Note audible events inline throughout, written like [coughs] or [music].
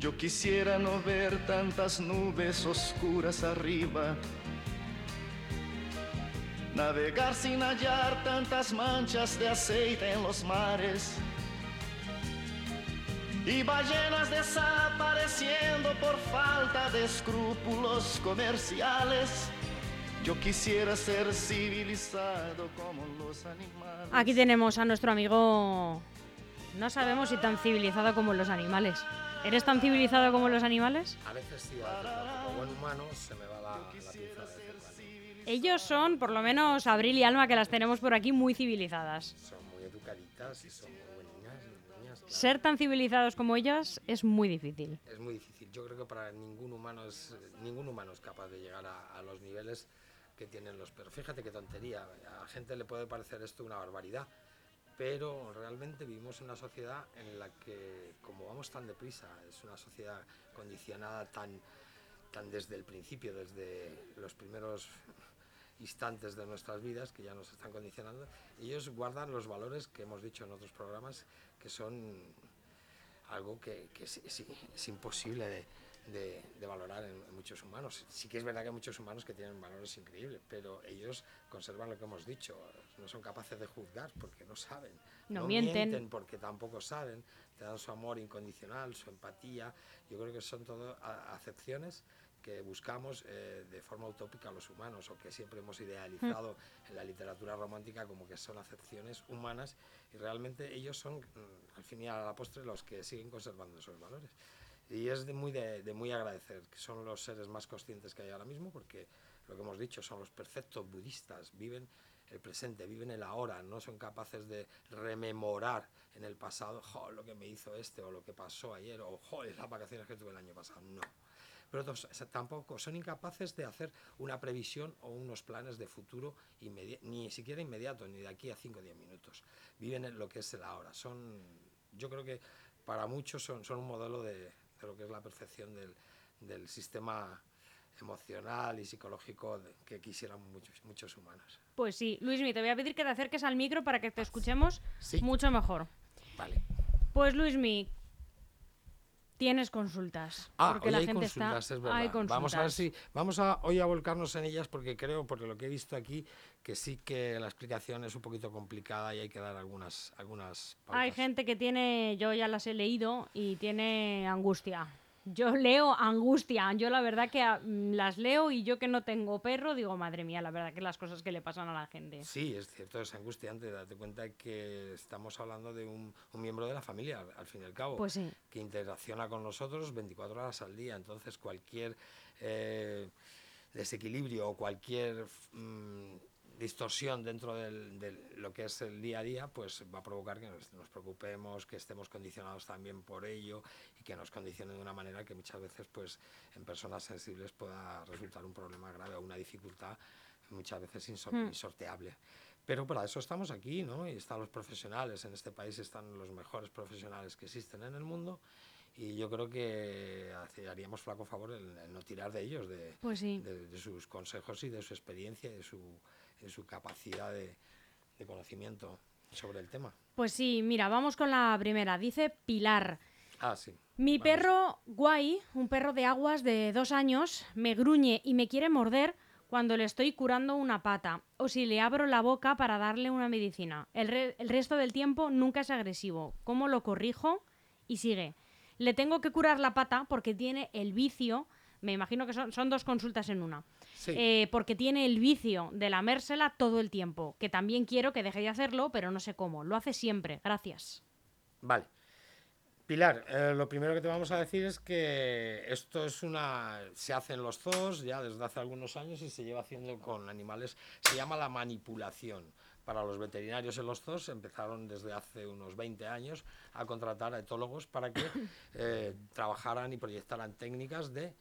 Yo quisiera no ver tantas nubes oscuras arriba. Navegar sin hallar tantas manchas de aceite en los mares. Y ballenas desapareciendo por falta de escrúpulos comerciales. Yo quisiera ser civilizado como los animales. Aquí tenemos a nuestro amigo. No sabemos si tan civilizado como los animales. ¿Eres tan civilizado como los animales? A veces sí, a veces no. Como buen humano se me va la, la pinza de. Ellos son, por lo menos Abril y Alma, que las tenemos por aquí, muy civilizadas. Son muy educaditas y son muy buenas niñas. claro. Ser tan civilizados como ellas es muy difícil. Es muy difícil. Yo creo que para ningún humano es ningún humano es capaz de llegar a, a los niveles que tienen los perros. Fíjate qué tontería. A la gente le puede parecer esto una barbaridad, pero realmente vivimos en una sociedad en la que, como vamos tan deprisa, es una sociedad condicionada tan, tan desde el principio, desde los primeros instantes de nuestras vidas que ya nos están condicionando, ellos guardan los valores que hemos dicho en otros programas que son algo que, que es, es- es imposible de, de- de valorar en, en muchos humanos. Sí que es verdad que hay muchos humanos que tienen valores increíbles, pero ellos conservan lo que hemos dicho, no son capaces de juzgar porque no saben. No mienten. porque tampoco saben, te dan su amor incondicional, su empatía. Yo creo que son todo acepciones que buscamos eh, de forma utópica los humanos o que siempre hemos idealizado en la literatura romántica como que son acepciones humanas y realmente ellos son mm, al fin y a la postre los que siguen conservando esos valores. Y es de muy, de, muy agradecer, que son los seres más conscientes que hay ahora mismo, porque lo que hemos dicho, son los perfectos budistas, viven el presente, viven el ahora, no son capaces de rememorar en el pasado "Jo, lo que me hizo este o lo que pasó ayer o "Jo, las vacaciones que tuve el año pasado. No. Pero tampoco son incapaces de hacer una previsión o unos planes de futuro ni siquiera inmediato, ni de aquí a 5 o 10 minutos. Viven en lo que es el ahora. Son, yo creo que para muchos son, son un modelo de, de lo que es la perfección del, del sistema emocional y psicológico que quisieran muchos, muchos humanos. Pues sí, Luismi, te voy a pedir que te acerques al micro para que te escuchemos Sí. mucho mejor. Vale. Pues Luismi, tienes consultas. Ah, porque hoy la hay gente consultas, está. es verdad. Hay Vamos a ver si vamos a hoy a volcarnos en ellas porque creo, porque lo que he visto aquí, que sí que la explicación es un poquito complicada y hay que dar algunas algunas Hay gente que tiene, yo ya las he leído y tiene angustia. Yo leo angustia. Yo la verdad que ah, mm, las leo y yo que no tengo perro digo, madre mía, la verdad que las cosas que le pasan a la gente. Sí, es cierto, es angustiante. Date cuenta que estamos hablando de un, un miembro de la familia, al, al fin y al cabo, Pues sí. que interacciona con nosotros 24 horas al día. Entonces, cualquier eh, desequilibrio o cualquier mm, distorsión dentro del- de lo que es el día a día, pues va a provocar que nos, nos preocupemos, que estemos condicionados también por ello y que nos condicione de una manera que muchas veces, pues, en personas sensibles pueda resultar un problema grave o una dificultad muchas veces Hmm. insorteable. Pero para eso estamos aquí, ¿no? Y están los profesionales. En este país están los mejores profesionales que existen en el mundo. Y yo creo que haríamos flaco favor en, en no tirar de ellos, de, Pues sí. de- de sus consejos y de su experiencia y de su, de su capacidad de, de conocimiento sobre el tema. Pues sí, mira, vamos con la primera. Dice Pilar. Ah, sí. Mi Vamos. perro guay, un perro de aguas de dos años, me gruñe y me quiere morder cuando le estoy curando una pata o si le abro la boca para darle una medicina. El, re- el resto del tiempo nunca es agresivo. ¿Cómo lo corrijo? Y sigue. Le tengo que curar la pata porque tiene el vicio. Me imagino que son, son dos consultas en una. Sí. Eh, porque tiene el vicio de lamérsela todo el tiempo. Que también quiero que deje de hacerlo, pero no sé cómo. Lo hace siempre. Gracias. Vale. Pilar, eh, lo primero que te vamos a decir es que esto es una. se hace en los zoos ya desde hace algunos años y se lleva haciendo con animales. Se llama la manipulación. Para los veterinarios en los zoos empezaron desde hace unos 20 años a contratar a etólogos para que [coughs] eh, trabajaran y proyectaran técnicas de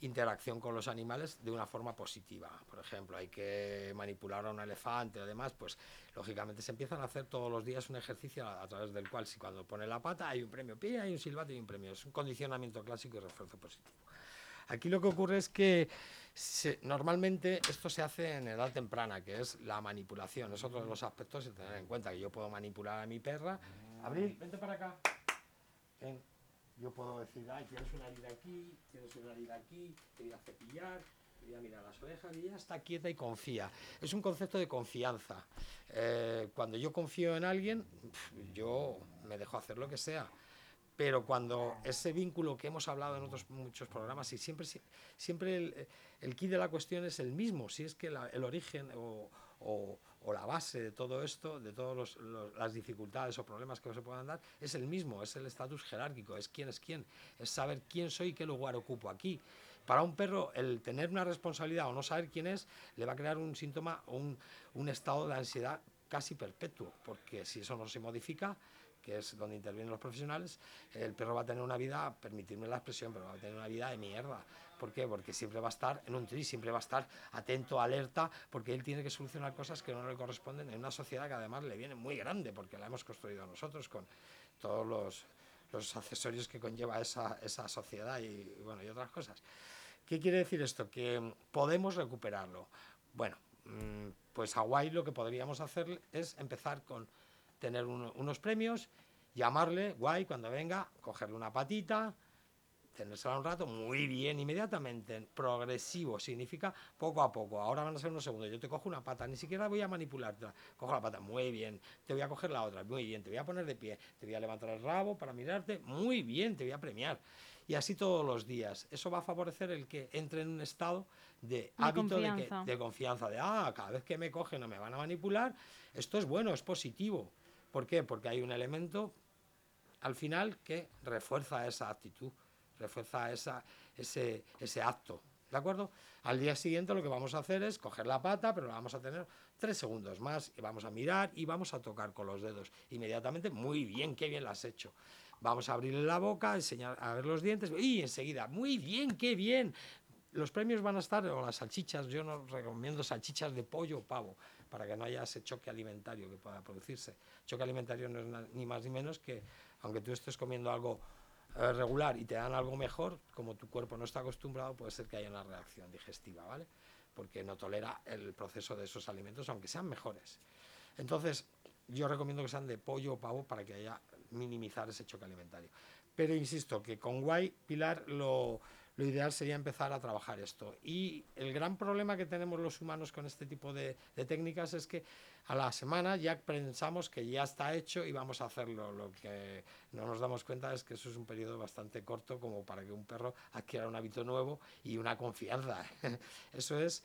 interacción con los animales de una forma positiva. Por ejemplo, hay que manipular a un elefante o demás, pues lógicamente se empiezan a hacer todos los días un ejercicio a, través del cual si cuando pone la pata hay un premio pie, hay un silbato y un premio. Es un condicionamiento clásico y refuerzo positivo. Aquí lo que ocurre es que normalmente esto se hace en edad temprana, que es la manipulación. Es otro de los aspectos de tener en cuenta que yo puedo manipular a mi perra. Abril, vente para acá. Ven yo puedo decir, ay, tienes una herida aquí, tienes una herida aquí, te voy a cepillar, te voy a mirar las orejas y ella está quieta y confía. Es un concepto de confianza. Eh, cuando yo confío en alguien, yo me dejo hacer lo que sea. Pero cuando ese vínculo que hemos hablado en otros muchos programas, y siempre, siempre el, el key de la cuestión es el mismo, si es que el origen o, o, la base de todo esto, de todas las dificultades o problemas que se puedan dar, es el mismo, es el estatus jerárquico, es quién es quién, es saber quién soy y qué lugar ocupo aquí. Para un perro, el tener una responsabilidad o no saber quién es, le va a crear un síntoma o un, un estado de ansiedad casi perpetuo, porque si eso no se modifica, que es donde intervienen los profesionales, el perro va a tener una vida, permitirme la expresión, pero va a tener una vida de mierda. ¿Por qué? Porque siempre va a estar en un tri, siempre va a estar atento, alerta, porque él tiene que solucionar cosas que no le corresponden en una sociedad que además le viene muy grande, porque la hemos construido nosotros con todos los, los accesorios que conlleva esa, esa sociedad y, bueno, y otras cosas. ¿Qué quiere decir esto? Que podemos recuperarlo. Bueno, mm, pues Hawái lo que podríamos hacer es empezar con tener unos premios, llamarle, guay, cuando venga, cogerle una patita, tenérsela un rato, muy bien, inmediatamente, progresivo, significa poco a poco. Ahora van a ser unos segundos, yo te cojo una pata, ni siquiera voy a manipularte, cojo la pata, muy bien, te voy a coger la otra, muy bien, te voy a poner de pie, te voy a levantar el rabo para mirarte, muy bien, te voy a premiar. Y así todos los días. Eso va a favorecer el que entre en un estado de, hábito De, de confianza, de, ah, cada vez que me cogen no me van a manipular, esto es bueno, es positivo. ¿Por qué? Porque hay un elemento al final que refuerza esa actitud refuerza esa, ese, ese acto. ¿De acuerdo? Al día siguiente lo que vamos a hacer es coger la pata, pero la vamos a tener tres segundos más y vamos a mirar y vamos a tocar con los dedos. Inmediatamente, muy bien, qué bien lo has hecho. Vamos a abrirle la boca, enseñar a ver los dientes y enseguida, muy bien, qué bien. Los premios van a estar, o las salchichas, yo no recomiendo salchichas de pollo o pavo, para que no haya ese choque alimentario que pueda producirse. Choque alimentario no es ni más ni menos que, aunque tú estés comiendo algo eh, regular y te dan algo mejor, como tu cuerpo no está acostumbrado, puede ser que haya una reacción digestiva, ¿vale? Porque no tolera el proceso de esos alimentos, aunque sean mejores. Entonces, yo recomiendo que sean de pollo o pavo para que haya minimizar ese choque alimentario. Pero insisto que con Guay, Pilar, lo, lo ideal sería empezar a trabajar esto. Y el gran problema que tenemos los humanos con este tipo de, técnicas es que a la semana ya pensamos que ya está hecho y vamos a hacerlo. Lo que no nos damos cuenta es que eso es un periodo bastante corto como para que un perro adquiera un hábito nuevo y una confianza. [laughs] eso es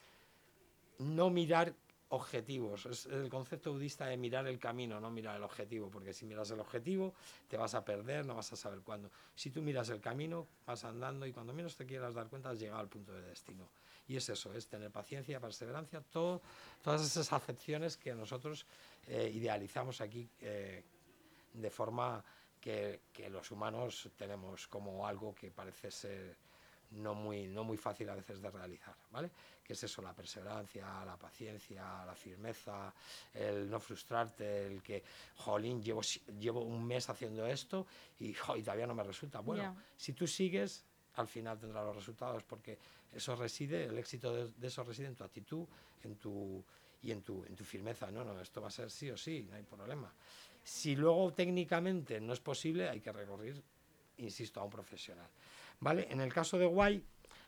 no mirar objetivos. Es el concepto budista de mirar el camino, no mirar el objetivo, porque si miras el objetivo te vas a perder, no vas a saber cuándo. Si tú miras el camino, vas andando y cuando menos te quieras dar cuenta has llegado al punto de destino. Y es eso, es tener paciencia, perseverancia, todas esas acepciones que nosotros eh, idealizamos aquí eh, de forma que, que los humanos tenemos como algo que parece ser no muy, no muy fácil a veces de realizar, ¿vale? Que es eso, la perseverancia, la paciencia, la firmeza, el no frustrarte, el que, jolín, llevo, llevo un mes haciendo esto y, todavía no me resulta. Bueno, si tú sigues, al final tendrás los resultados porque eso reside, el éxito de, eso reside en tu actitud en tu, y en tu, en tu firmeza. No, no, esto va a ser sí o sí, no hay problema. Si luego técnicamente no es posible, hay que recurrir, insisto, a un profesional. ¿Vale? En el caso de Guay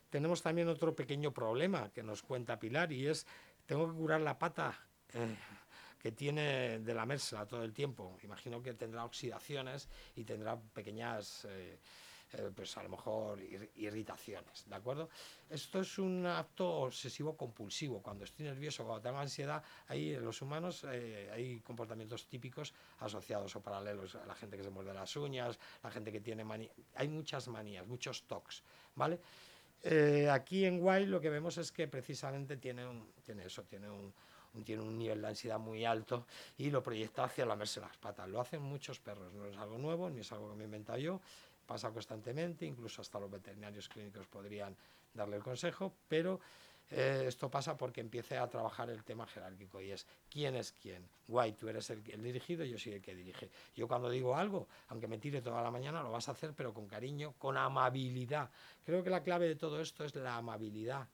tenemos también otro pequeño problema que nos cuenta Pilar y es, tengo que curar la pata eh, que tiene de la mesa todo el tiempo. Imagino que tendrá oxidaciones y tendrá pequeñas... Eh, eh, pues a lo mejor irritaciones, ¿de acuerdo? Esto es un acto obsesivo compulsivo. Cuando estoy nervioso, cuando tengo ansiedad, ahí en los humanos eh, hay comportamientos típicos asociados o paralelos la gente que se muerde las uñas, la gente que tiene manías. Hay muchas manías, muchos tocs, ¿vale? Eh, aquí en Wild lo que vemos es que precisamente tiene, un, tiene eso, tiene un, tiene un nivel de ansiedad muy alto y lo proyecta hacia lamerse las patas. Lo hacen muchos perros, no es algo nuevo, ni es algo que me he inventado yo, pasa constantemente, incluso hasta los veterinarios clínicos podrían darle el consejo, pero eh, esto pasa porque empiece a trabajar el tema jerárquico y es quién es quién. Guay, tú eres el, el, dirigido, yo soy el que dirige. Yo cuando digo algo, aunque me tire toda la mañana, lo vas a hacer, pero con cariño, con amabilidad. Creo que la clave de todo esto es la amabilidad.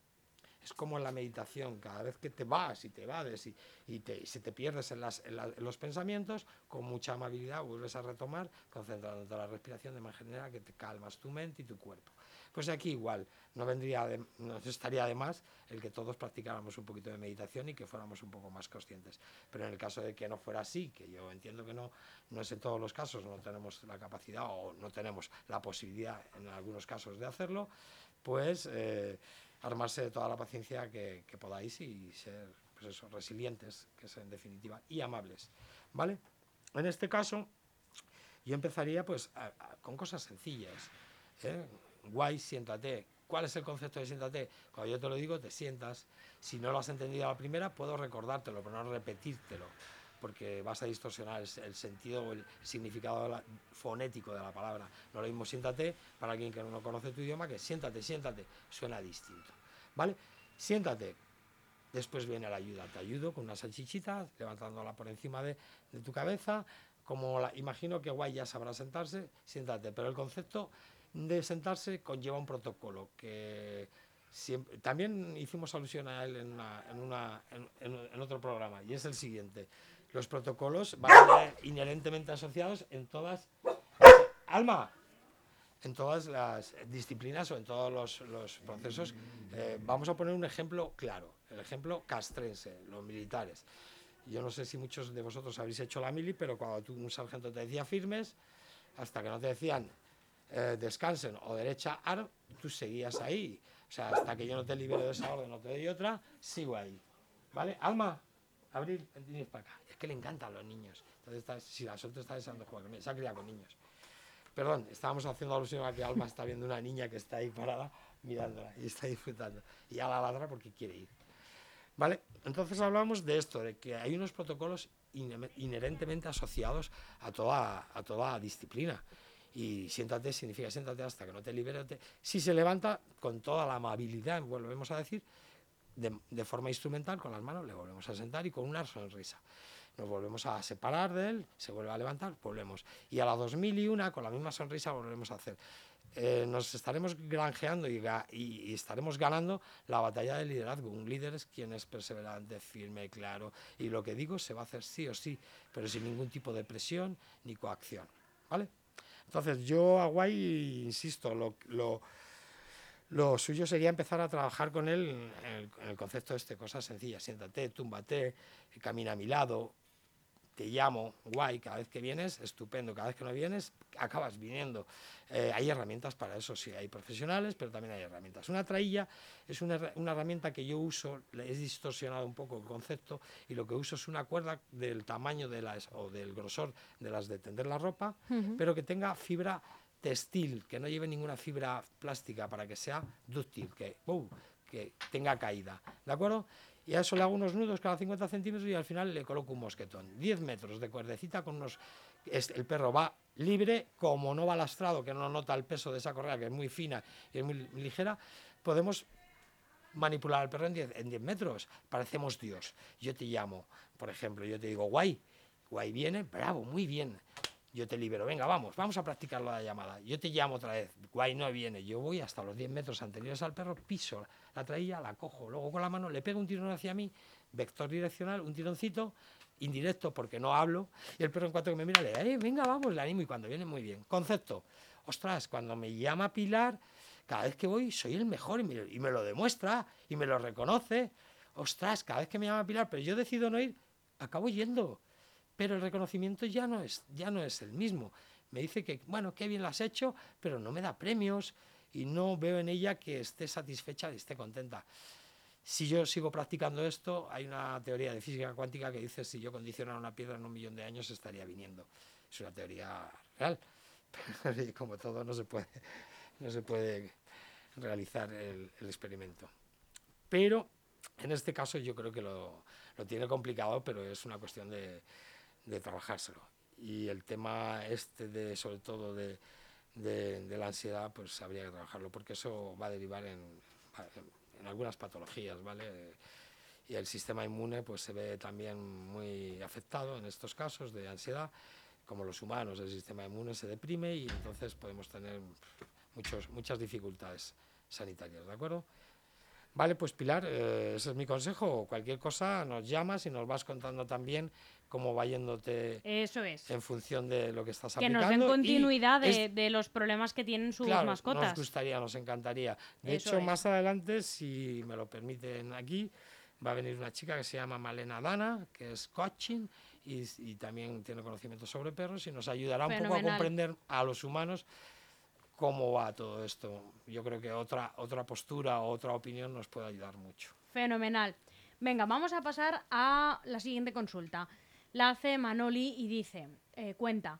Es como la meditación, cada vez que te vas y te evades y, y, te, y si te pierdes en, las, en, la, en, los pensamientos, con mucha amabilidad vuelves a retomar, concentrándote en la respiración de manera que te calmas tu mente y tu cuerpo. Pues aquí igual, no vendría de, no estaría de más el que todos practicáramos un poquito de meditación y que fuéramos un poco más conscientes. Pero en el caso de que no fuera así, que yo entiendo que no, no es en todos los casos, no tenemos la capacidad o no tenemos la posibilidad en algunos casos de hacerlo, pues eh, armarse de toda la paciencia que, podáis y ser pues eso, resilientes, que es en definitiva, y amables. ¿Vale? En este caso, yo empezaría pues con cosas sencillas. ¿eh? guay, siéntate. ¿Cuál es el concepto de siéntate? Cuando yo te lo digo, te sientas. Si no lo has entendido a la primera, puedo recordártelo, pero no repetírtelo, porque vas a distorsionar el, sentido o el significado fonético de la palabra. No lo mismo siéntate para alguien que no conoce tu idioma que siéntate, siéntate. Suena distinto. ¿Vale? Siéntate. Después viene la ayuda. Te ayudo con una salchichita, levantándola por encima de, tu cabeza. Como imagino que guay ya sabrá sentarse, siéntate. Pero el concepto de sentarse conlleva un protocolo que siempre, también hicimos alusión a él en, en, otro programa y es el siguiente. Los protocolos van a ser inherentemente asociados en todas... Alma, en todas las disciplinas o en todos los, los procesos. Eh, vamos a poner un ejemplo claro, el ejemplo castrense, los militares. Yo no sé si muchos de vosotros habéis hecho la mili, pero cuando tú, un sargento te decía firmes, hasta que no te decían eh, descansen o derecha AR, tú seguías ahí. O sea, hasta que yo no te libero de esa orden, no te doy otra, sigo ahí. ¿Vale? Alma, Abril, venid para acá. Que le encantan los niños. Entonces, si la suerte está deseando jugar con se ha criado con niños. Perdón, estábamos haciendo alusión a que Alma está viendo una niña que está ahí parada mirándola y está disfrutando. Y a la ladra porque quiere ir. ¿Vale? Entonces hablamos de esto, de que hay unos protocolos inherentemente asociados a toda, a toda disciplina y siéntate significa siéntate hasta que no te liberes. Si se levanta con toda la amabilidad, volvemos a decir, de, de, forma instrumental, con las manos le volvemos a sentar y con una sonrisa. Nos volvemos a separar de él, se vuelve a levantar, volvemos. Y a la 2001, con la misma sonrisa, volvemos a hacer. Eh, nos estaremos granjeando y, y, estaremos ganando la batalla del liderazgo. Un líder es quien es perseverante, firme, claro, y lo que digo se va a hacer sí o sí, pero sin ningún tipo de presión ni coacción. ¿Vale? Entonces, yo a Guay, insisto, lo, lo, lo, suyo sería empezar a trabajar con él en el, en el, concepto de este, cosas sencillas. Siéntate, túmbate, camina a mi lado, te llamo, guay, cada vez que vienes, estupendo, cada vez que no vienes, acabas viniendo. Eh, hay herramientas para eso, sí, hay profesionales, pero también hay herramientas. Una trailla es una, una, herramienta que yo uso, he distorsionado un poco el concepto, y lo que uso es una cuerda del tamaño de las, o del grosor de las de tender la ropa, uh -huh. pero que tenga fibra textil, que no lleve ninguna fibra plástica para que sea dúctil, que, uh, que tenga caída. ¿De acuerdo? y a eso le hago unos nudos cada 50 centímetros y al final le coloco un mosquetón. 10 metros de cuerdecita con unos... El perro va libre, como no va lastrado, que no nota el peso de esa correa, que es muy fina y es muy ligera, podemos manipular al perro en 10, en 10 metros. Parecemos Dios. Yo te llamo, por ejemplo, yo te digo, guay, guay viene, bravo, muy bien. Yo te libero, venga, vamos, vamos a practicar la llamada. Yo te llamo otra vez, guay no viene. Yo voy hasta los 10 metros anteriores al perro, piso la traía, la cojo, luego con la mano le pego un tirón hacia mí, vector direccional, un tironcito, indirecto porque no hablo, y el perro en cuanto que me mira le eh, venga, vamos, le animo y cuando viene muy bien. Concepto, ostras, cuando me llama Pilar, cada vez que voy soy el mejor y me, y me lo demuestra y me lo reconoce. Ostras, cada vez que me llama Pilar, pero yo decido no ir, acabo yendo. Pero el reconocimiento ya no es, ya no es el mismo. Me dice que, bueno, qué bien lo has hecho, pero no me da premios, y no veo en ella que esté satisfecha y esté contenta. Si yo sigo practicando esto, hay una teoría de física cuántica que dice si yo condicionara una piedra en un millón de años estaría viniendo. Es una teoría real, pero [laughs] como todo no se puede, no se puede realizar el, el experimento. Pero en este caso yo creo que lo, lo tiene complicado, pero es una cuestión de, de trabajárselo. Y el tema este de, sobre todo de, de, la ansiedad, pues habría que trabajarlo, porque eso va a derivar en, en algunas patologías, ¿vale? Y el sistema inmune pues se ve también muy afectado en estos casos de ansiedad, como los humanos, el sistema inmune se deprime y entonces podemos tener muchos, muchas dificultades sanitarias, ¿de acuerdo? Vale, pues Pilar, eh, ese es mi consejo. Cualquier cosa nos llamas y nos vas contando también cómo va yéndote Eso es. en función de lo que estás que aplicando. Que nos den continuidad de, los problemas que tienen sus mascotas. Nos gustaría, nos encantaría. De hecho, más adelante, si me lo permiten aquí, va a venir una chica que se llama Malena Dana, que es coaching y, y también tiene conocimiento sobre perros y nos ayudará un poco a comprender a los humanos cómo va todo esto. Yo creo que otra, otra postura o otra opinión nos puede ayudar mucho. Fenomenal. Venga, vamos a pasar a la siguiente consulta. La hace Manoli y dice, eh, cuenta,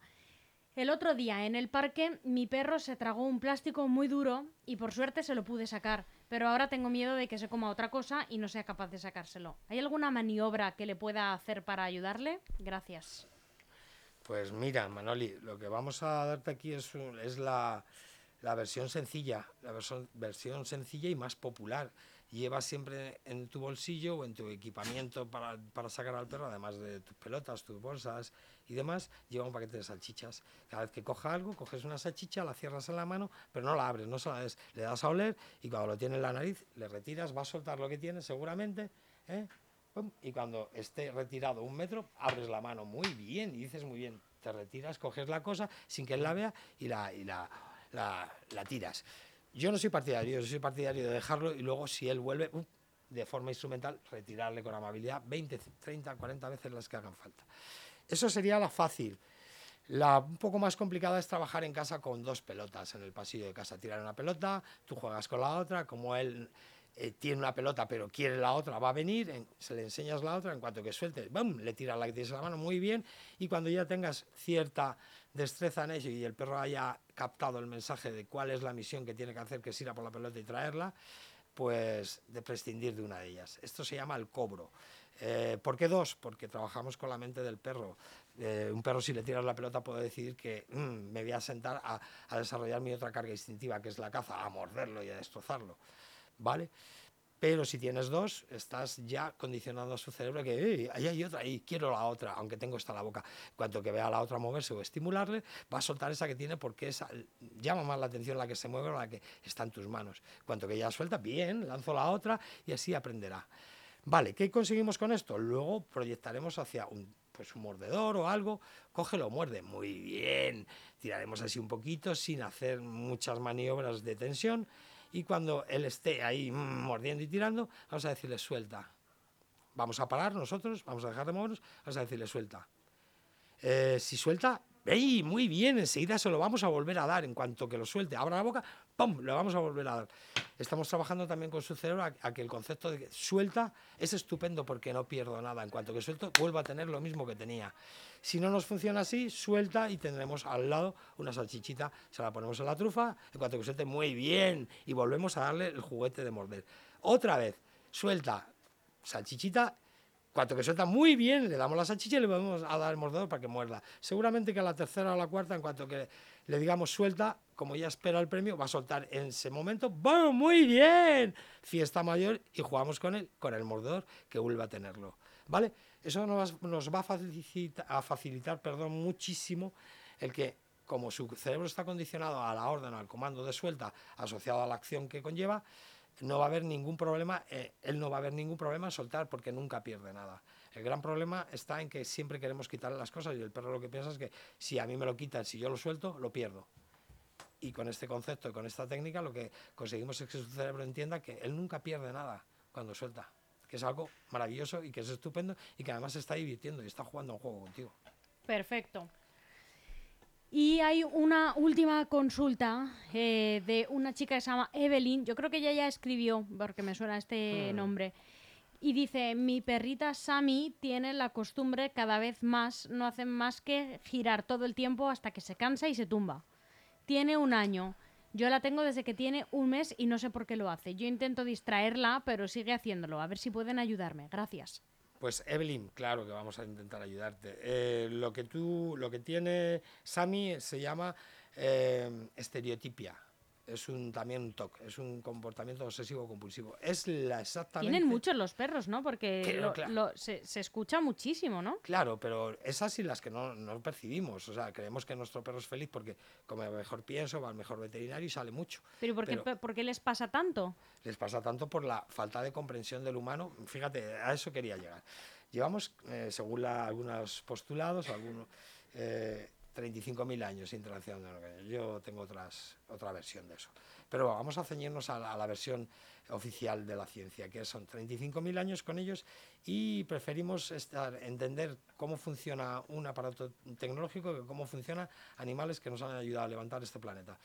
el otro día en el parque mi perro se tragó un plástico muy duro y por suerte se lo pude sacar, pero ahora tengo miedo de que se coma otra cosa y no sea capaz de sacárselo. ¿Hay alguna maniobra que le pueda hacer para ayudarle? Gracias. Pues mira, Manoli, lo que vamos a darte aquí es, es la, la versión sencilla, la versión, versión sencilla y más popular. Llevas siempre en tu bolsillo o en tu equipamiento para, para, sacar al perro, además de tus pelotas, tus bolsas y demás, lleva un paquete de salchichas. Cada vez que coja algo, coges una salchicha, la cierras en la mano, pero no la abres, no se la des, le das a oler y cuando lo tiene en la nariz, le retiras, va a soltar lo que tiene seguramente, ¿eh? y cuando esté retirado un metro, abres la mano muy bien y dices muy bien, te retiras, coges la cosa sin que él la vea y la, y la la, tiras. Yo no soy partidario, yo soy partidario de dejarlo y luego si él vuelve, de forma instrumental, retirarle con amabilidad 20, 30, 40 veces las que hagan falta. Eso sería la fácil. La un poco más complicada es trabajar en casa con dos pelotas en el pasillo de casa. Tirar una pelota, tú juegas con la otra, como él eh, tiene una pelota pero quiere la otra, va a venir, se le enseñas la otra, en cuanto que suelte, ¡bum! le tiras la que tienes en la mano muy bien y cuando ya tengas cierta destreza en ello y el perro haya captado el mensaje de cuál es la misión que tiene que hacer, que es ir a por la pelota y traerla, pues de prescindir de una de ellas. Esto se llama el cobro. Eh, ¿Por qué dos? Porque trabajamos con la mente del perro. Eh, un perro si le tiras la pelota puede decidir que mm, me voy a sentar a, a desarrollar mi otra carga instintiva, que es la caza, a morderlo y a destrozarlo. ¿vale? Pero si tienes dos, estás ya condicionando a su cerebro que ahí hay otra, y quiero la otra, aunque tengo esta en la boca. Cuanto que vea a la otra moverse o estimularle, va a soltar esa que tiene porque esa, llama más la atención la que se mueve o la que está en tus manos. Cuanto que ya suelta, bien, lanzo la otra y así aprenderá. Vale, ¿qué conseguimos con esto? Luego proyectaremos hacia un, pues un mordedor o algo, cógelo, muerde, muy bien. Tiraremos así un poquito sin hacer muchas maniobras de tensión y cuando él esté ahí mm, mordiendo y tirando, vamos a decirle suelta. Vamos a parar nosotros, vamos a dejar de movernos, vamos a decirle suelta. Eh, si suelta, ¡ey! Muy bien, enseguida se lo vamos a volver a dar. En cuanto que lo suelte, abra la boca, ¡pum! Lo vamos a volver a dar. Estamos trabajando también con su cerebro a, que el concepto de que suelta es estupendo porque no pierdo nada. En cuanto que suelto, vuelvo a tener lo mismo que tenía. Si no nos funciona así, suelta y tendremos al lado una salchichita, se la ponemos en la trufa, en cuanto que suelte, muy bien, y volvemos a darle el juguete de morder. Otra vez, suelta, salchichita cuanto que suelta muy bien, le damos la salchicha y le vamos a dar el mordedor para que muerda. Seguramente que a la tercera o la cuarta, en cuanto que le digamos suelta, como ya espera el premio, va a soltar en ese momento, ¡bueno, muy bien! Fiesta mayor y jugamos con él, con el mordedor, que vuelva a tenerlo. ¿Vale? Eso nos, va a facilitar, perdón, muchísimo el que, como su cerebro está condicionado a la orden, al comando de suelta, asociado a la acción que conlleva, no va a haber ningún problema, eh, él no va a haber ningún problema en soltar porque nunca pierde nada. El gran problema está en que siempre queremos quitarle las cosas y el perro lo que piensa es que si a mí me lo quitan, si yo lo suelto, lo pierdo. Y con este concepto y con esta técnica lo que conseguimos es que su cerebro entienda que él nunca pierde nada cuando suelta, que es algo maravilloso y que es estupendo y que además se está divirtiendo y está jugando un juego contigo. Perfecto. Y hay una última consulta eh, de una chica que se llama Evelyn. Yo creo que ella ya escribió, porque me suena este hmm. nombre. Y dice, mi perrita Sammy tiene la costumbre cada vez más, no hace más que girar todo el tiempo hasta que se cansa y se tumba. Tiene un año. Yo la tengo desde que tiene un mes y no sé por qué lo hace. Yo intento distraerla, pero sigue haciéndolo. A ver si pueden ayudarme. Gracias. Pues Evelyn, claro que vamos a intentar ayudarte. Eh, lo que tú, lo que tiene Sami se llama eh, estereotipia es un también un TOC, es un comportamiento obsesivo compulsivo. Es la exactamente. Tienen muchos los perros, ¿no? Porque se, escucha muchísimo, ¿no? Claro, pero esas y las que no, no, percibimos. O sea, creemos que nuestro perro es feliz porque come mejor pienso, va al mejor veterinario y sale mucho. ¿Pero por, qué, por qué les pasa tanto? Les pasa tanto por la falta de comprensión del humano. Fíjate, a eso quería llegar. Llevamos, eh, según algunos postulados, algunos. Eh, 35.000 años interaccionando. Yo tengo otras, otra versión de eso. Pero vamos a ceñirnos a la, versión oficial de la ciencia, que son 35.000 años con ellos y preferimos estar, entender cómo funciona un aparato tecnológico que cómo funcionan animales que nos han ayudado a levantar este planeta.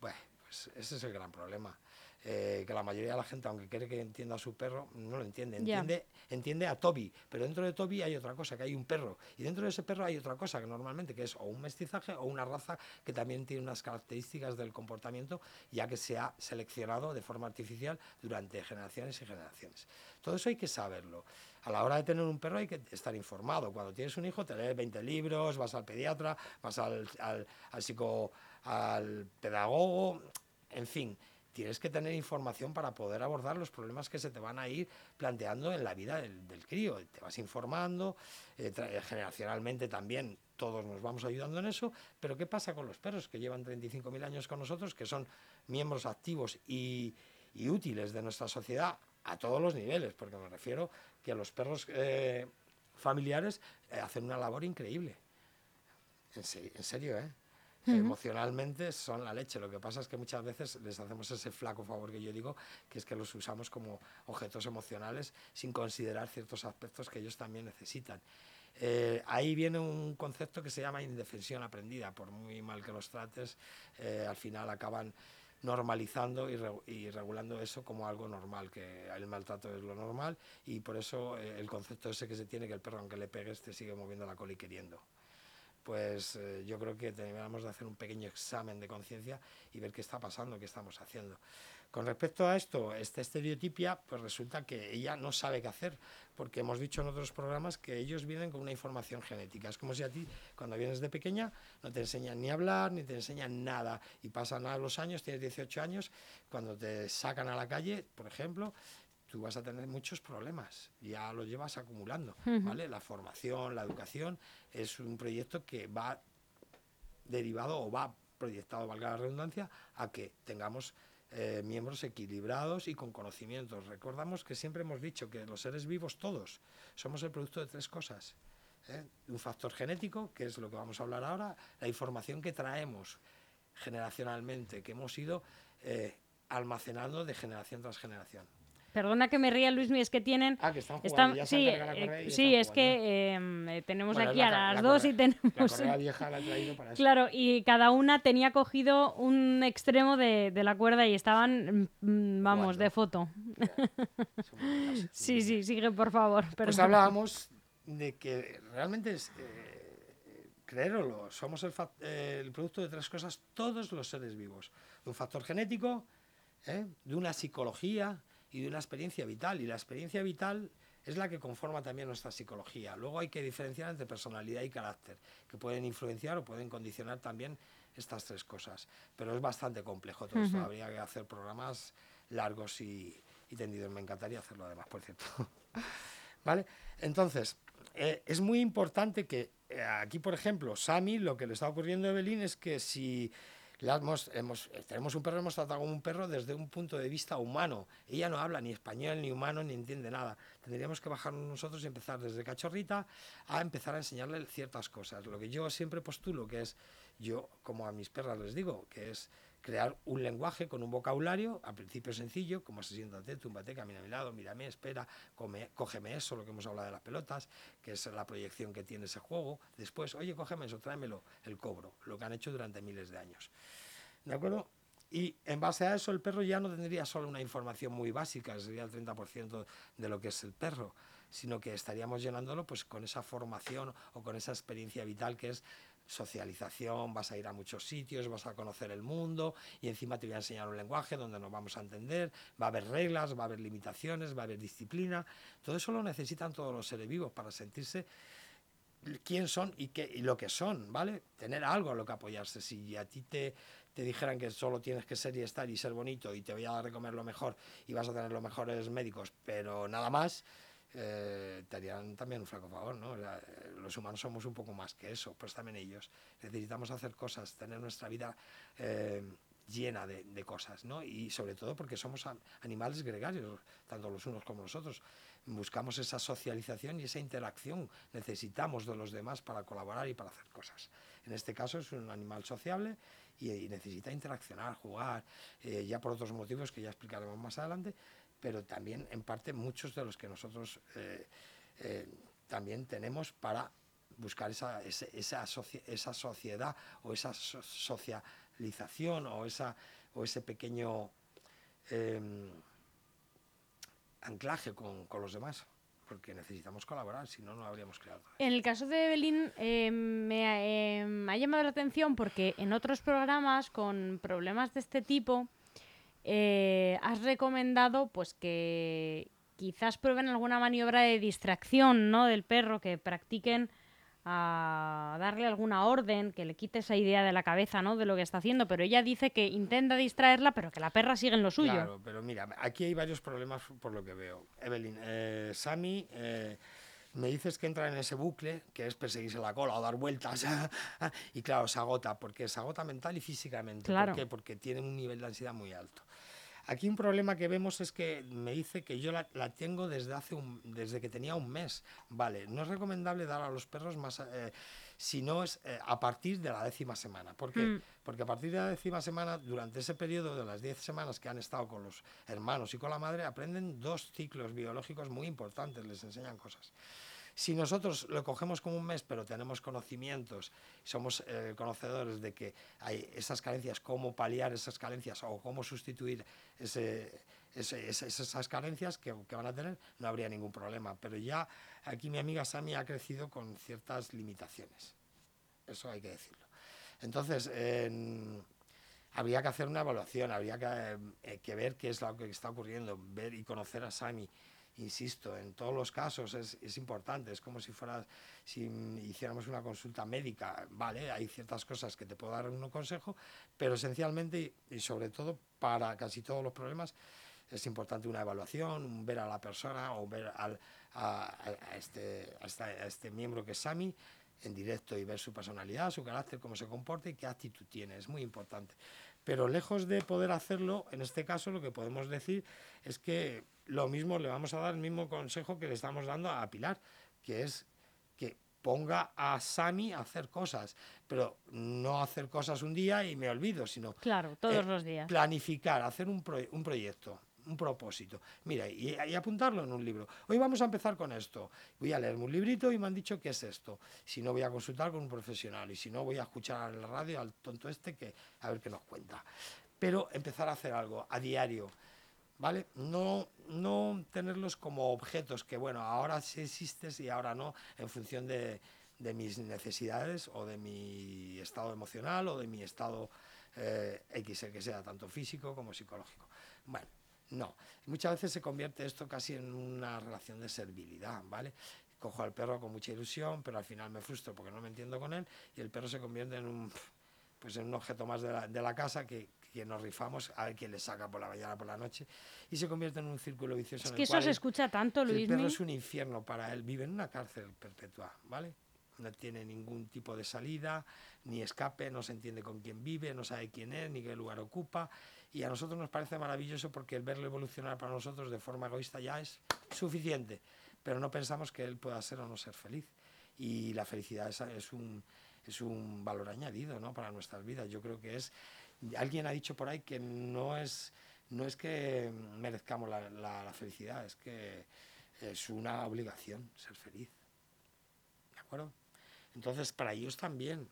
Bueno, pues ese es el gran problema. Eh, que la mayoría de la gente, aunque quiere que entienda a su perro, no lo entiende. Entiende, entiende a Toby, pero dentro de Toby hay otra cosa, que hay un perro. Y dentro de ese perro hay otra cosa, que normalmente que es o un mestizaje o una raza que también tiene unas características del comportamiento, ya que se ha seleccionado de forma artificial durante generaciones y generaciones. Todo eso hay que saberlo. A la hora de tener un perro hay que estar informado. Cuando tienes un hijo, te lees 20 libros, vas al pediatra, vas al, al, al psico, al pedagogo, en fin, tienes que tener información para poder abordar los problemas que se te van a ir planteando en la vida del, crío. Te vas informando, eh, eh, generacionalmente también todos nos vamos ayudando en eso, pero ¿qué pasa con los perros que llevan 35.000 años con nosotros, que son miembros activos y, útiles de nuestra sociedad a todos los niveles? Porque me refiero que los perros eh, familiares hacen una labor increíble. En, en serio, ¿eh? Emocionalmente son la leche. Lo que pasa es que muchas veces les hacemos ese flaco favor que yo digo, que es que los usamos como objetos emocionales sin considerar ciertos aspectos que ellos también necesitan. Eh, ahí viene un concepto que se llama indefensión aprendida. Por muy mal que los trates, eh, al final acaban normalizando y, regulando eso como algo normal, que el maltrato es lo normal y por eso eh, el concepto ese que se tiene que el perro aunque le pegues te sigue moviendo la cola y queriendo pues eh, yo creo que deberíamos de hacer un pequeño examen de conciencia y ver qué está pasando, qué estamos haciendo. Con respecto a esto, esta estereotipia, pues resulta que ella no sabe qué hacer, porque hemos dicho en otros programas que ellos vienen con una información genética. Es como si a ti, cuando vienes de pequeña, no te enseñan ni a hablar, ni te enseñan nada, y pasan a los años, tienes 18 años, cuando te sacan a la calle, por ejemplo, tú vas a tener muchos problemas, ya lo llevas acumulando, ¿vale? La formación, la educación es un proyecto que va derivado o va proyectado, valga la redundancia, a que tengamos eh, miembros equilibrados y con conocimientos. Recordamos que siempre hemos dicho que los seres vivos todos somos el producto de tres cosas. ¿eh? Un factor genético, que es lo que vamos a hablar ahora, la información que traemos generacionalmente, que hemos ido eh, almacenando de generación tras generación. Perdona que me ría, Luis, es que tienen... Ah, que están jugando, ya sí, eh, sí es que em, eh, tenemos aquí a las dos y tenemos... La [laughs] vieja la he traído para eso. Claro, y cada una tenía cogido un extremo de, de la cuerda y estaban, mm, vamos, de foto. [laughs] sí, sí, sigue, por favor. Pues hablábamos de que realmente es... Eh, creéroslo, somos el, el, producto de tres cosas, todos los seres vivos. De un factor genético, de una psicología y de una experiencia vital. Y la experiencia vital es la que conforma también nuestra psicología. Luego hay que diferenciar entre personalidad y carácter, que pueden influenciar o pueden condicionar también estas tres cosas. Pero es bastante complejo todo esto. Habría que hacer programas largos y, tendidos. Me encantaría hacerlo además, por cierto. [laughs] ¿Vale? Entonces, eh, es muy importante que eh, aquí, por ejemplo, Sami, lo que le está ocurriendo a Evelyn es que si hemos, hemos, tenemos un perro, hemos tratado como un perro desde un punto de vista humano. Ella no habla ni español, ni humano, ni entiende nada. Tendríamos que bajarnos nosotros y empezar desde cachorrita a empezar a enseñarle ciertas cosas. Lo que yo siempre postulo, que es, yo como a mis perras les digo, que es crear un lenguaje con un vocabulario, al principio sencillo, como se siéntate, túmbate, camina a mi lado, mírame, espera, come, cógeme eso, lo que hemos hablado de las pelotas, que es la proyección que tiene ese juego. Después, oye, cógeme eso, tráemelo, el cobro, lo que han hecho durante miles de años. ¿De acuerdo? Y en base a eso el perro ya no tendría solo una información muy básica, sería el 30% de lo que es el perro, sino que estaríamos llenándolo pues con esa formación o con esa experiencia vital que es socialización, vas a ir a muchos sitios, vas a conocer el mundo y encima te voy a enseñar un lenguaje donde nos vamos a entender, va a haber reglas, va a haber limitaciones, va a haber disciplina. Todo eso lo necesitan todos los seres vivos para sentirse quién son y, qué, y lo que son, ¿vale? Tener algo a lo que apoyarse. Si a ti te, te dijeran que solo tienes que ser y estar y ser bonito y te voy a dar lo mejor y vas a tener los mejores médicos, pero nada más, eh, te harían también un flaco favor, ¿no? Eh, los humanos somos un poco más que eso, pues también ellos. Necesitamos hacer cosas, tener nuestra vida eh, llena de, de, cosas, ¿no? Y sobre todo porque somos animales gregarios, tanto los unos como los otros. Buscamos esa socialización y esa interacción. Necesitamos de los demás para colaborar y para hacer cosas. En este caso es un animal sociable y, necesita interaccionar, jugar, eh, ya por otros motivos que ya explicaremos más adelante, pero también en parte muchos de los que nosotros eh, eh, también tenemos para buscar esa, esa, esa, sociedad o esa socialización o, esa, o ese pequeño em, anclaje con, con los demás porque necesitamos colaborar, si no, no habríamos creado. En el caso de Evelyn, eh, me, ha llamado la atención porque en otros programas con problemas de este tipo eh, has recomendado pues que quizás prueben alguna maniobra de distracción ¿no? del perro, que practiquen a darle alguna orden, que le quite esa idea de la cabeza, ¿no? De lo que está haciendo, pero ella dice que intenta distraerla, pero que la perra sigue en lo suyo. Claro, pero mira, aquí hay varios problemas por lo que veo. Evelyn, eh, Sammy, eh, me dices que entra en ese bucle, que es perseguirse la cola o dar vueltas, [laughs] y claro, se agota, porque se agota mental y físicamente. ¿Por qué? Porque tiene un nivel de ansiedad muy alto. Aquí un problema que vemos es que me dice que yo la, tengo desde hace un, desde que tenía un mes. Vale, no es recomendable dar a los perros más, eh, si no es eh, a partir de la décima semana. ¿Por qué? Mm. Porque a partir de la décima semana, durante ese periodo de las diez semanas que han estado con los hermanos y con la madre, aprenden dos ciclos biológicos muy importantes, les enseñan cosas. Si nosotros lo cogemos como un mes, pero tenemos conocimientos, somos eh, conocedores de que hay esas carencias, cómo paliar esas carencias o cómo sustituir esas carencias que, van a tener, no habría ningún problema. Pero ya aquí mi amiga Sami ha crecido con ciertas limitaciones. Eso hay que decirlo. Entonces, habría que hacer una evaluación, habría que, eh, que, ver qué es lo que está ocurriendo, ver y conocer a Sami insisto, en todos los casos es, es, importante, es como si fuera, si hiciéramos una consulta médica, vale, hay ciertas cosas que te puedo dar un consejo, pero esencialmente y sobre todo para casi todos los problemas es importante una evaluación, ver a la persona o ver al, a, este, a, este, miembro que es Sami en directo y ver su personalidad, su carácter, cómo se comporta y qué actitud tiene, es muy importante. Pero lejos de poder hacerlo, en este caso lo que podemos decir es que lo mismo le vamos a dar el mismo consejo que le estamos dando a Pilar, que es que ponga a Sami a hacer cosas, pero no hacer cosas un día y me olvido, sino claro, todos eh, los días. planificar, hacer un, un proyecto, un propósito. Mira, y, apuntarlo en un libro. Hoy vamos a empezar con esto. Voy a leerme un librito y me han dicho qué es esto. Si no, voy a consultar con un profesional y si no, voy a escuchar en la radio al tonto este que a ver qué nos cuenta. Pero empezar a hacer algo a diario ¿vale? No, no tenerlos como objetos que, bueno, ahora sí existes y ahora no, en función de, de mis necesidades o de mi estado emocional o de mi estado eh, X, que sea, tanto físico como psicológico. Bueno, no. Muchas veces se convierte esto casi en una relación de servilidad, ¿vale? Cojo al perro con mucha ilusión, pero al final me frustro porque no me entiendo con él y el perro se convierte en un, pues en un objeto más de la, de la casa que, que nos rifamos a ver quién le saca por la mañana, por la noche, y se convierte en un círculo vicioso. Es que eso se escucha tanto, Luis. El perro es un infierno para él, vive en una cárcel perpetua, ¿vale? No tiene ningún tipo de salida, ni escape, no se entiende con quién vive, no sabe quién es, ni qué lugar ocupa. Y a nosotros nos parece maravilloso porque el verlo evolucionar para nosotros de forma egoísta ya es suficiente, pero no pensamos que él pueda ser o no ser feliz. Y la felicidad es, es un, es un valor añadido ¿no? para nuestras vidas. Yo creo que es alguien ha dicho por ahí que no es, no es que merezcamos la, felicidad, es que es una obligación ser feliz. ¿De acuerdo? Entonces, para ellos también.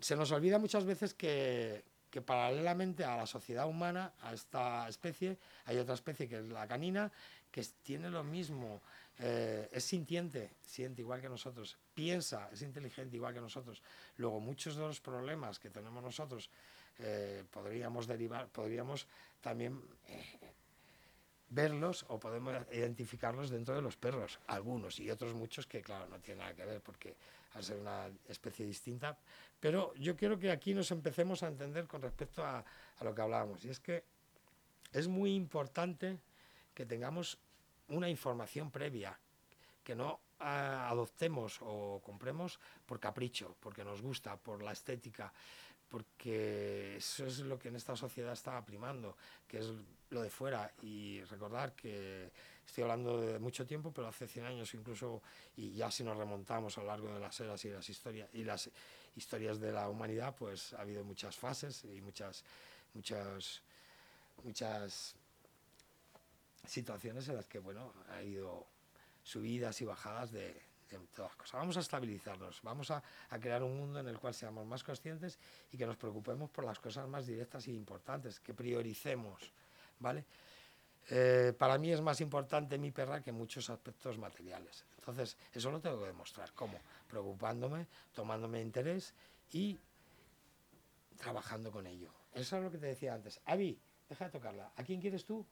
Se nos olvida muchas veces que, que paralelamente a la sociedad humana, a esta especie, hay otra especie que es la canina, que tiene lo mismo, eh, es sintiente, siente igual que nosotros, piensa, es inteligente igual que nosotros. Luego, muchos de los problemas que tenemos nosotros eh, podríamos derivar, podríamos también eh, verlos o podemos identificarlos dentro de los perros, algunos y otros muchos que claro no tienen nada que ver porque al ser una especie distinta, pero yo quiero que aquí nos empecemos a entender con respecto a, a lo que hablábamos y es que es muy importante que tengamos una información previa, que no ah, adoptemos o compremos por capricho, porque nos gusta, por la estética, porque eso es lo que en esta sociedad está primando, que es lo de fuera. Y recordar que estoy hablando de mucho tiempo, pero hace 100 años incluso, y ya si nos remontamos a lo largo de las eras y las historias, y las historias de la humanidad, pues ha habido muchas fases y muchas, muchas, muchas situaciones en las que, bueno, ha habido subidas y bajadas de, de todas las cosas. Vamos a estabilizarnos, vamos a, a, crear un mundo en el cual seamos más conscientes y que nos preocupemos por las cosas más directas y importantes, que prioricemos, ¿vale? Eh, para mí es más importante mi perra que muchos aspectos materiales. Entonces, eso lo tengo que demostrar. ¿Cómo? Preocupándome, tomándome interés y trabajando con ello. Eso es lo que te decía antes. Avi, deja de tocarla. ¿A quién quieres tú?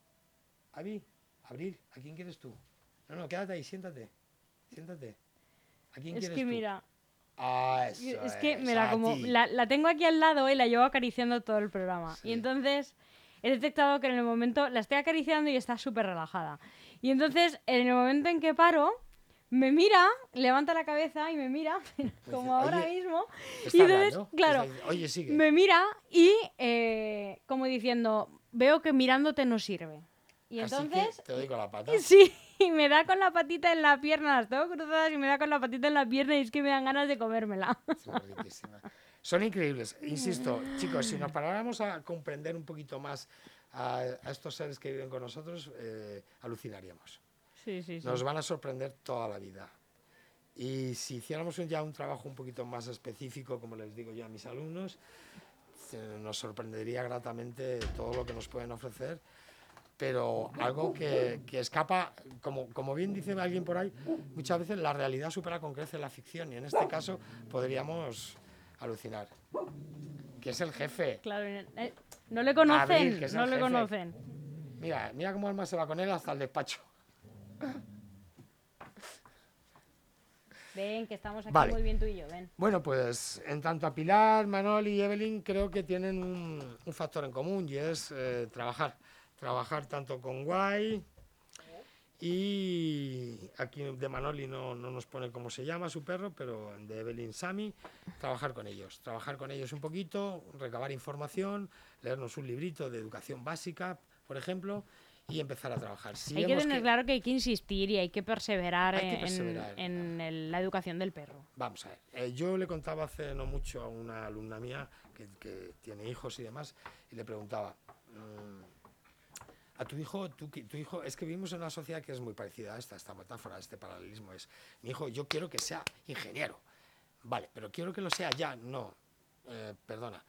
Avi, Abril, ¿a quién quieres tú? No, no, quédate ahí, siéntate. Siéntate. ¿A quién es quieres que tú? mira, Ah, eso es que es, mira, a como la, la tengo aquí al lado y la llevo acariciando todo el programa. Sí. Y entonces he detectado que en el momento la estoy acariciando y está súper relajada. Y entonces en el momento en que paro, me mira, levanta la cabeza y me mira, [laughs] como ahora "Oye, mismo. Y entonces, claro, Oye, sigue. Me mira y eh, como diciendo, veo que mirándote no sirve. Y Así entonces, que te doy con la pata. [laughs] sí, y me da con la patita en la pierna, las tengo cruzadas y me da con la patita en la pierna y es que me dan ganas de comérmela. [laughs] Riquísimas. Son increíbles. Insisto, chicos, si nos paráramos a comprender un poquito más a, a estos seres que viven con nosotros, eh, alucinaríamos. Sí, sí, sí. Nos van a sorprender toda la vida. Y si hiciéramos un- ya un trabajo un poquito más específico, como les digo yo a mis alumnos, se- nos sorprendería gratamente todo lo que nos pueden ofrecer, pero algo que, que escapa, como, como bien dice alguien por ahí, muchas veces la realidad supera con creces la ficción y en este caso podríamos alucinar. Que es el jefe. Claro, eh, no le conocen, Abril, que es el no le jefe. conocen. Mira, mira cómo Alma se va con él hasta el despacho. Ven, que estamos aquí Vale. muy bien tú y yo, ven. Bueno, pues en tanto a Pilar, Manol y Evelyn creo que tienen un, un factor en común y es eh, trabajar. Trabajar tanto con Guay y aquí de Manoli no, no nos pone cómo se llama su perro, pero de Evelyn Sami, trabajar con ellos. Trabajar con ellos un poquito, recabar información, leernos un librito de educación básica, por ejemplo, y empezar a trabajar. Si hay que tener que- claro que hay que insistir y hay que perseverar, Hay que en- en, el- la educación del perro. Vamos a ver, eh, yo le contaba hace no mucho a una alumna mía que, que tiene hijos y demás, y le preguntaba, mm, a tu hijo, tu, hijo, es que vivimos en una sociedad que es muy parecida a esta, esta metáfora, este paralelismo, es, mi hijo, yo quiero que sea ingeniero, vale, pero quiero que lo sea ya, no, eh, perdona,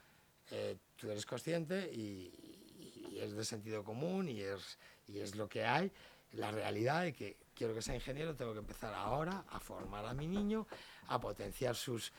eh, tú eres consciente y, y es de sentido común y es, y es lo que hay, la realidad de que quiero que sea ingeniero, tengo que empezar ahora a formar a mi niño, a potenciar sus,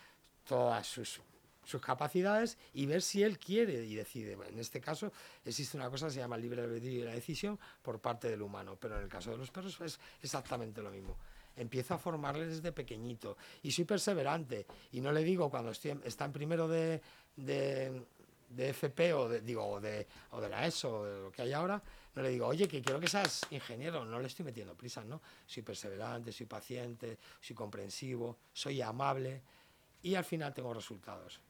todas sus, sus capacidades y ver si él quiere y decide. En este caso existe una cosa que se llama libre albedrío y la decisión por parte del humano, pero en el caso de los perros es exactamente lo mismo. Empiezo a formarle desde pequeñito y soy perseverante y no le digo cuando estoy en- está en primero de, de, de FP o de, digo, o, de, o de la ESO o de lo que hay ahora, no le digo, oye, que quiero que seas ingeniero, no le estoy metiendo prisas, ¿no? Soy perseverante, soy paciente, soy comprensivo, soy amable y al final tengo resultados.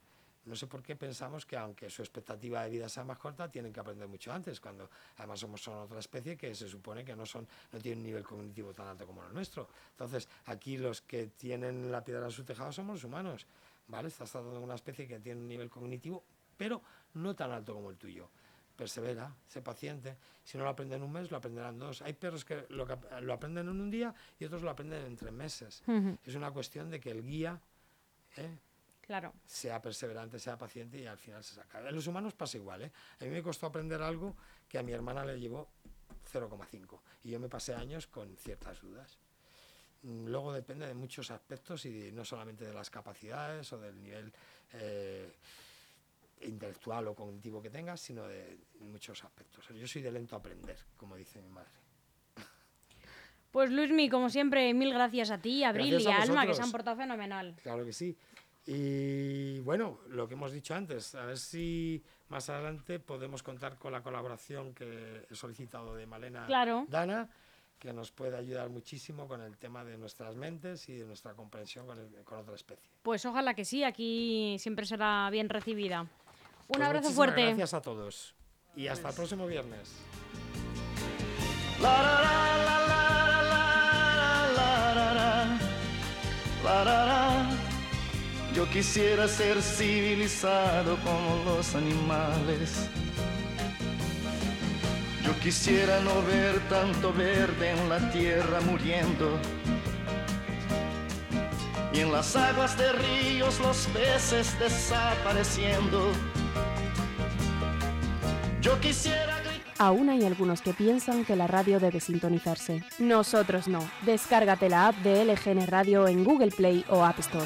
No sé por qué pensamos que aunque su expectativa de vida sea más corta, tienen que aprender mucho antes, cuando además somos son otra especie que se supone que no, son, no tienen un nivel cognitivo tan alto como el nuestro. Entonces, aquí los que tienen la piedra en su tejado somos los humanos, ¿vale? Estás tratando de una especie que tiene un nivel cognitivo, pero no tan alto como el tuyo. Persevera, sé paciente. Si no lo aprenden en un mes, lo aprenderán dos. Hay perros que lo, aprenden en un día y otros lo aprenden en tres meses. Es una cuestión de que el guía ¿eh? Claro. sea perseverante, sea paciente y al final se saca. En los humanos pasa igual. ¿eh? A mí me costó aprender algo que a mi hermana le llevó 0,5 y yo me pasé años con ciertas dudas. Mm, Luego depende de muchos aspectos y de- no solamente de las capacidades o del nivel eh, intelectual o cognitivo que tengas, sino de muchos aspectos. Yo soy de lento aprender, como dice mi madre. Pues Luismi, como siempre, mil gracias a ti, a Abril y a Alma, que se han portado fenomenal. Claro que sí. Y bueno, lo que hemos dicho antes, a ver si más adelante podemos contar con la colaboración que he solicitado de Malena Dana, que nos puede ayudar muchísimo con el tema de nuestras mentes y de nuestra comprensión con, con otra especie. Pues ojalá que sí, aquí siempre será bien recibida. Un pues abrazo fuerte. Gracias a todos y hasta el próximo viernes. Yo quisiera ser civilizado como los animales. Yo quisiera no ver tanto verde en la tierra muriendo. Y en las aguas de ríos los peces desapareciendo. Yo quisiera... Aún hay algunos que piensan que la radio debe sintonizarse. Nosotros no. Descárgate la app de LGN Radio en Google Play o App Store.